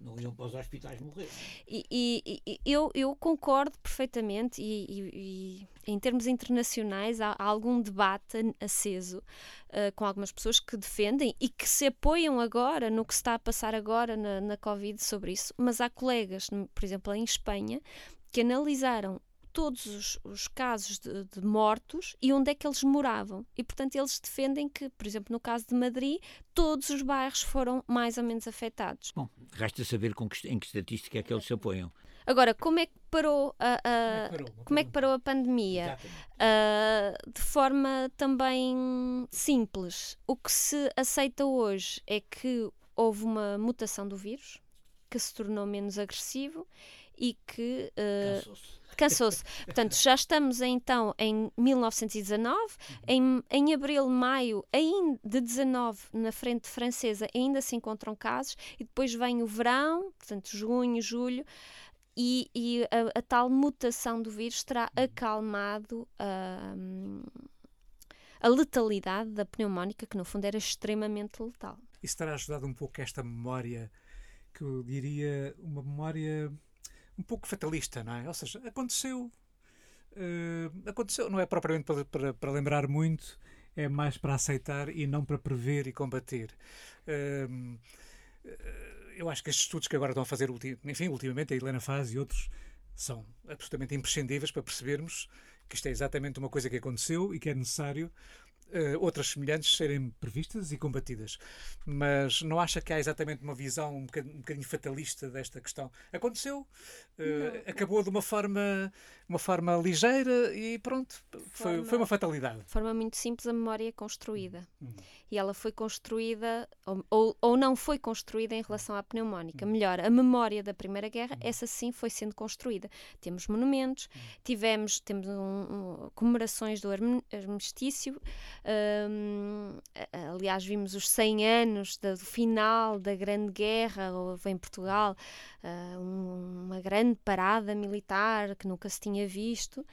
não iam para os hospitais morrer. E, e, e eu, eu concordo perfeitamente, e, e, em termos internacionais há, há algum debate aceso uh, com algumas pessoas que defendem e que se apoiam agora no que está a passar agora na, na Covid sobre isso, mas há colegas, por exemplo, em Espanha, que analisaram todos os, os casos de, de, mortos e onde é que eles moravam. E, portanto, eles defendem que, por exemplo, no caso de Madrid, todos os bairros foram mais ou menos afetados. Bom, resta saber com que, em que estatística é que eles se apoiam. Agora, como é que parou a, a como, é que parou, como é que parou a pandemia? Uh, de forma também simples. O que se aceita hoje é que houve uma mutação do vírus que se tornou menos agressivo e que uh, cansou-se. Portanto, já estamos então em 1919, em, em abril, maio ainda de 19, na frente francesa, ainda se encontram casos, e depois vem o verão, portanto, junho, julho, e, e a, a, tal mutação do vírus terá acalmado a, a letalidade da pneumónica, que no fundo era extremamente letal. Isso terá ajudado um pouco esta memória, que eu diria uma memória um pouco fatalista, não é? Ou seja, aconteceu. Uh, aconteceu, não é propriamente para, para, para, lembrar muito, é mais para aceitar e não para prever e combater. Uh, eu acho que estes estudos que agora estão a fazer, enfim, ultimamente a Helena faz e outros, são absolutamente imprescindíveis para percebermos que isto é exatamente uma coisa que aconteceu e que é necessário uh, outras semelhantes serem previstas e combatidas. Mas não acha que há exatamente uma visão um bocadinho, um bocadinho fatalista desta questão? Aconteceu, uh, acabou de uma forma, uma forma ligeira e pronto, foi, forma, foi uma fatalidade. De forma muito simples, a memória é construída. Uhum. E ela foi construída, ou, ou, ou, não foi construída em relação à pneumónica. Uhum. Melhor, a memória da Primeira Guerra, uhum. essa sim foi sendo construída. Temos monumentos, uhum. tivemos temos um, um, comemorações do armistício, um, aliás, vimos os 100 anos do final da Grande Guerra, houve em Portugal uh, uma grande parada militar que nunca se tinha visto.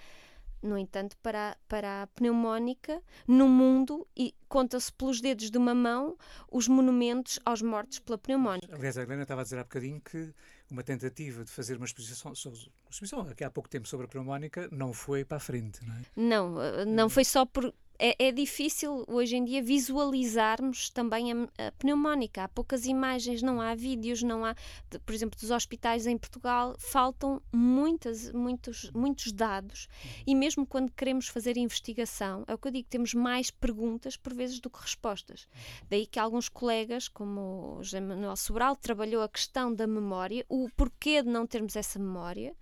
No entanto, para, para a pneumónica, no mundo, e conta-se pelos dedos de uma mão os monumentos aos mortos pela pneumónica. Aliás, a Helena estava a dizer há bocadinho que uma tentativa de fazer uma exposição, uma exposição aqui há pouco tempo sobre a pneumónica não foi para a frente, não é? Não, eh, não foi só por, é, é, difícil hoje em dia visualizarmos também a, a, pneumónica. Há poucas imagens, não há vídeos, não há, de, por exemplo, dos hospitais em Portugal, faltam muitas, muitos, muitos dados e mesmo quando queremos fazer investigação, é o que eu digo, temos mais perguntas por vezes do que respostas. Daí que alguns colegas, como o José Manuel Sobral, trabalhou a questão da memória, o porquê de não termos essa memória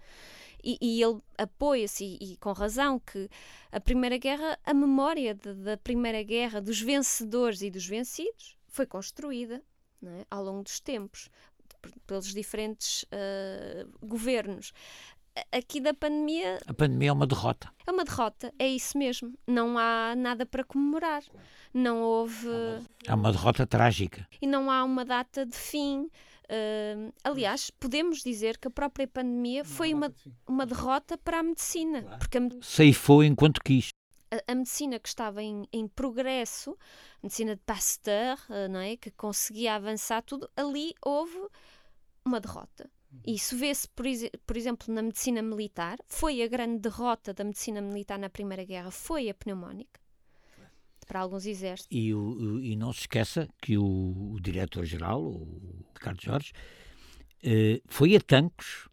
e, e ele apoia-se, e, e, com razão, que a Primeira Guerra, a memória de, da Primeira Guerra, dos vencedores e dos vencidos, foi construída é? ao longo dos tempos, pelos diferentes uh, governos. Aqui da pandemia. A pandemia é uma derrota. É uma derrota, é isso mesmo. Não há nada para comemorar. Não houve. É uma derrota trágica. E não há uma data de fim. Uh, aliás, podemos dizer que a própria pandemia foi uma, uma derrota para a medicina. Claro. Porque a, Ceifou enquanto quis. A, a, medicina que estava em, em progresso, a medicina de Pasteur, uh, não é? que conseguia avançar tudo, ali houve uma derrota. Uhum. Isso vê-se, por, por, exemplo, na medicina militar. Foi a grande derrota da medicina militar na Primeira Guerra, foi a pneumónica para alguns exércitos. E, o, e não se esqueça que o, o diretor-geral, o Ricardo Jorge, eh, foi a Tancos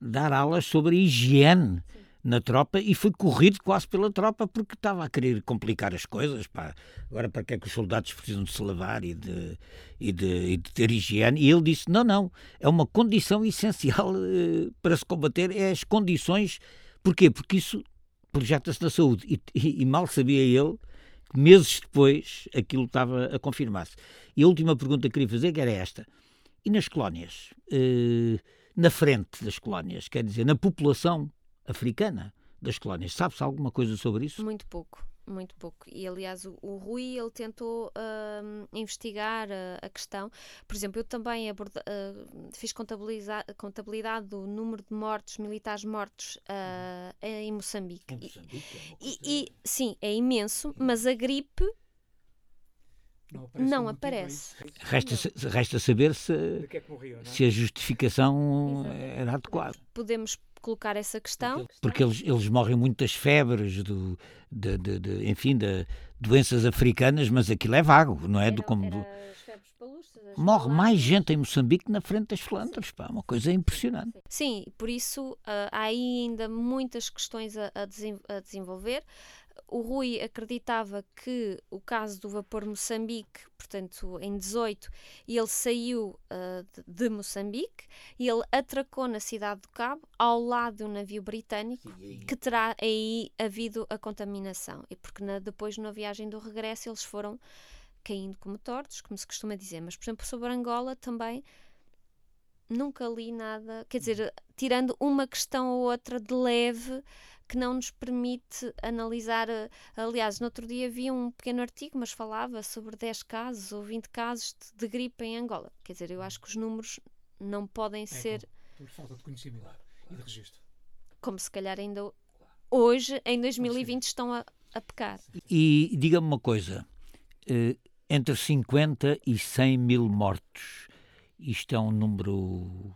dar aulas sobre higiene Sim. na tropa e foi corrido quase pela tropa porque estava a querer complicar as coisas. Pá. Agora, para que é que os soldados precisam de se lavar e de, e de, e de ter higiene? E ele disse: não, não, é uma condição essencial eh, para se combater, é as condições. Porquê? Porque isso projeta-se na saúde. E, e, e mal sabia ele meses depois, aquilo estava a confirmar-se. E a última pergunta que queria fazer era esta. E nas colónias? Uh, na frente das colónias, quer dizer, na população africana das colónias, sabe-se alguma coisa sobre isso? Muito pouco muito pouco. E aliás, o, o Rui ele tentou uh, investigar a, a, questão. Por exemplo, eu também aborda, uh, fiz contabilidade do número de mortos, militares mortos uh, em Moçambique. Em Moçambique é e, e, sim, é imenso, mas a gripe não aparece. Não aparece. Resta, resta saber se, é morriam, é? se a justificação era adequada. Podemos colocar essa questão. Porque eles, eles morrem muito das febres, do, de, de, de enfim, de doenças africanas, mas aquilo é vago, não é? Era, do, como, Morre mais gente em Moçambique na frente das Flandres, pá, uma coisa impressionante. Sim, por isso uh, há ainda muitas questões a, a, a desenvolver o Rui acreditava que o caso do vapor Moçambique, portanto, em 18, ele saiu uh, de, Moçambique e ele atracou na cidade do Cabo, ao lado de um navio britânico, que terá aí havido a contaminação. E porque na, depois, na viagem do regresso, eles foram caindo como tortos, como se costuma dizer. Mas, por exemplo, sobre Angola também nunca li nada, quer dizer, tirando uma questão ou outra de leve que não nos permite analisar. Eh, aliás, no outro dia vi um pequeno artigo, mas falava sobre 10 casos ou 20 casos de, gripe em Angola. Quer dizer, eu acho que os números não podem é ser. Por falta de conhecimento e de registro. Como se calhar ainda hoje, em 2020, estão a, a pecar. E diga-me uma coisa: eh, entre 50 e 100 mil mortos, isto é um número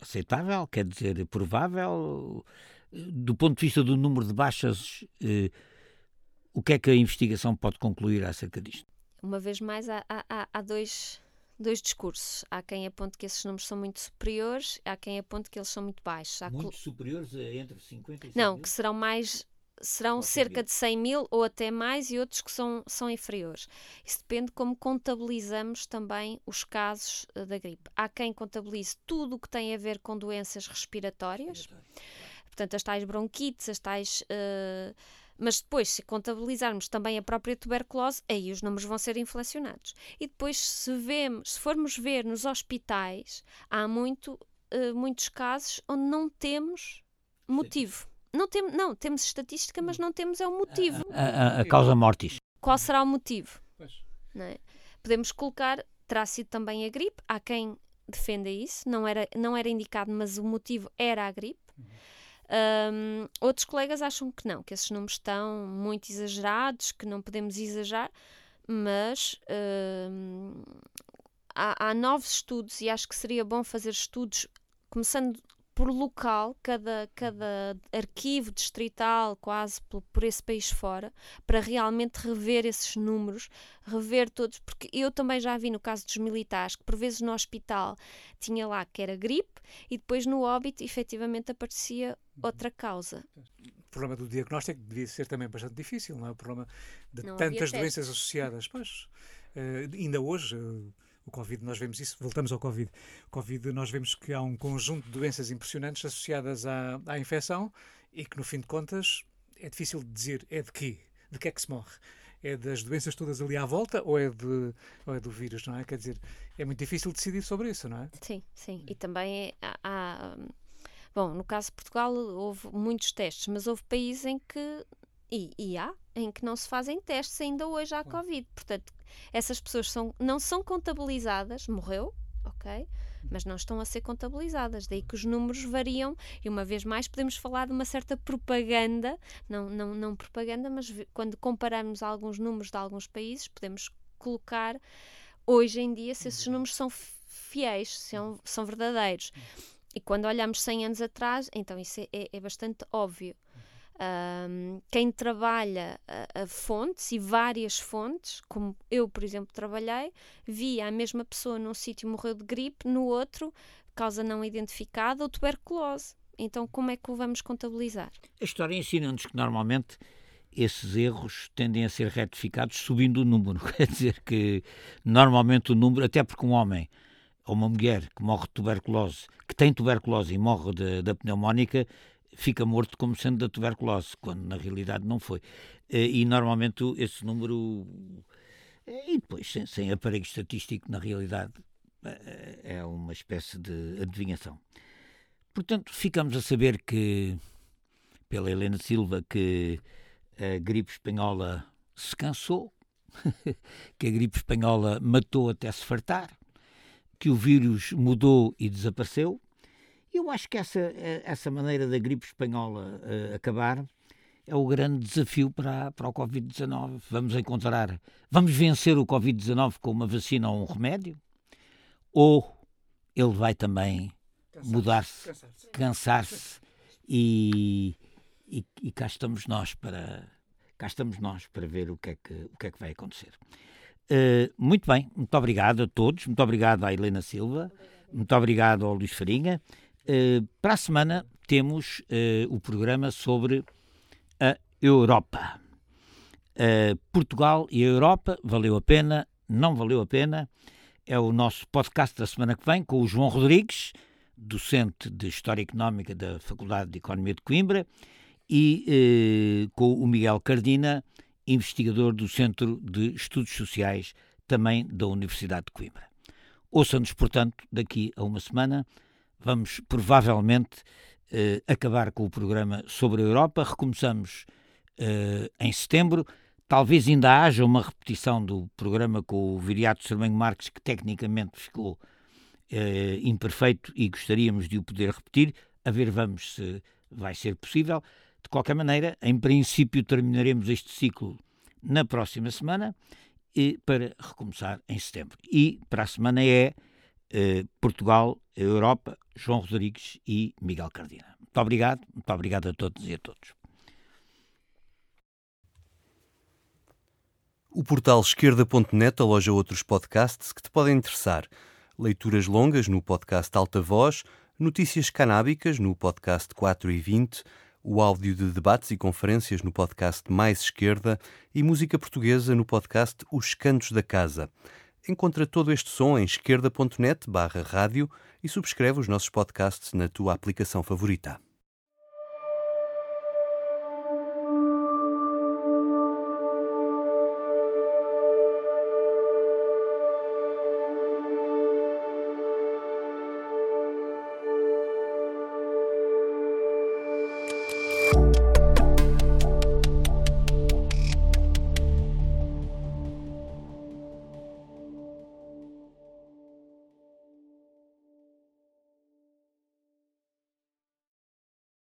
aceitável? Quer dizer, provável? Do ponto de vista do número de baixas, eh, o que é que a investigação pode concluir acerca disto? Uma vez mais, há, há, há dois, dois discursos. Há quem aponte que esses números são muito superiores, há quem aponte que eles são muito baixos. Há muito superiores entre 50 e 100 Não, mil? que serão mais serão cerca de 100 mil ou até mais e outros que são, são inferiores. Isso depende como contabilizamos também os casos uh, da gripe. Há quem contabilize tudo o que tem a ver com doenças respiratórias. respiratórias portanto, as tais bronquites, as tais. Uh, mas depois, se contabilizarmos também a própria tuberculose, aí os números vão ser inflacionados. E depois, se, vemos, se formos ver nos hospitais, há muito, uh, muitos casos onde não temos motivo. Não, tem, não, temos estatística, mas não temos é o motivo. A, a, a causa mortis. Qual será o motivo? É? Podemos colocar, terá sido também a gripe, há quem defenda isso, não era, não era indicado, mas o motivo era a gripe. Uhum. Um, outros colegas acham que não, que esses números estão muito exagerados, que não podemos exagerar, mas há, há novos estudos e acho que seria bom fazer estudos começando por local, cada, cada arquivo distrital, quase por, por esse país fora, para realmente rever esses números, rever todos, porque eu também já vi no caso dos militares que por vezes no hospital tinha lá que era gripe e depois no óbito efetivamente aparecia outra causa. O problema do diagnóstico devia ser também bastante difícil, não é? O problema de não tantas doenças associadas. Pois, uh, ainda hoje. Uh, o Covid, nós vemos isso, voltamos ao Covid. O Covid, nós vemos que há um conjunto de doenças impressionantes associadas à, à infecção e que, no fim de contas, é difícil de dizer é de quê? De que é que se morre? É das doenças todas ali à volta ou é, de, ou é do vírus, não é? Quer dizer, é muito difícil decidir sobre isso, não é? Sim, sim. E também é, há, há Bom, no caso de Portugal houve muitos testes, mas houve países em que e, e, há em que não se fazem testes ainda hoje à Covid. Portanto, essas pessoas são, não são contabilizadas, morreu, ok? Mas não estão a ser contabilizadas. Daí que os números variam, e uma vez mais podemos falar de uma certa propaganda, não, não, não propaganda, mas quando comparamos alguns números de alguns países, podemos colocar hoje em dia se esses números são fiéis, são, são verdadeiros. E quando olhamos 100 anos atrás, então isso é, é, é bastante óbvio. Um, quem trabalha a, a, fontes e várias fontes, como eu, por exemplo, trabalhei, via a mesma pessoa num sítio morreu de gripe, no outro, causa não identificada ou tuberculose. Então, como é que o vamos contabilizar? A história ensina-nos que normalmente esses erros tendem a ser retificados subindo o número. Quer dizer que normalmente o número, até porque um homem ou uma mulher que morre de tuberculose, que tem tuberculose e morre da pneumónica, fica morto como sendo da tuberculose, quando na realidade não foi. Eh, e normalmente esse número. Eh, e depois, sem, sem aparelho estatístico, na realidade, eh, é uma espécie de adivinhação. Portanto, ficamos a saber que, pela Helena Silva, que a gripe espanhola se cansou, que a gripe espanhola matou até se fartar, que o vírus mudou e desapareceu, eu acho que essa, eh, essa maneira da gripe espanhola uh, acabar é o grande desafio para, para o Covid-19. Vamos encontrar, vamos vencer o Covid-19 com uma vacina ou um remédio? Ou ele vai também mudar-se, cansar-se, cansar e, e, e, cá estamos nós para cá estamos nós para ver o que é que, o que, é que vai acontecer. Uh, muito bem, muito obrigado a todos, muito obrigado à Helena Silva, muito obrigado ao Luís Farinha. Uh, para a semana temos uh, o programa sobre a Europa. Uh, Portugal e a Europa, valeu a pena, não valeu a pena. É o nosso podcast da semana que vem com o João Rodrigues, docente de História Económica da Faculdade de Economia de Coimbra, e com o Miguel Cardina, investigador do Centro de Estudos Sociais, também da Universidade de Coimbra. Ouça-nos, portanto, daqui a uma semana vamos provavelmente uh, acabar com o programa sobre a Europa. Recomeçamos uh, em setembro. Talvez ainda haja uma repetição do programa com o Viriato Sermenho Marques, que tecnicamente ficou uh, imperfeito e gostaríamos de o poder repetir. A ver, vamos se vai ser possível. De qualquer maneira, em princípio, terminaremos este ciclo na próxima semana e para recomeçar em setembro. E para a semana é eh, Portugal, Europa, João Rodrigues e Miguel Cardina. Muito obrigado, muito obrigado a todos e a todos. O portal esquerda.net aloja outros podcasts que te podem interessar. Leituras longas no podcast Alta Voz, notícias canábicas no podcast 4 e 20, o áudio de debates e conferências no podcast Mais Esquerda e música portuguesa no podcast Os Cantos da Casa. Encontra todo este som em esquerda.net barra rádio e subscreve os nossos podcasts na tua aplicação favorita.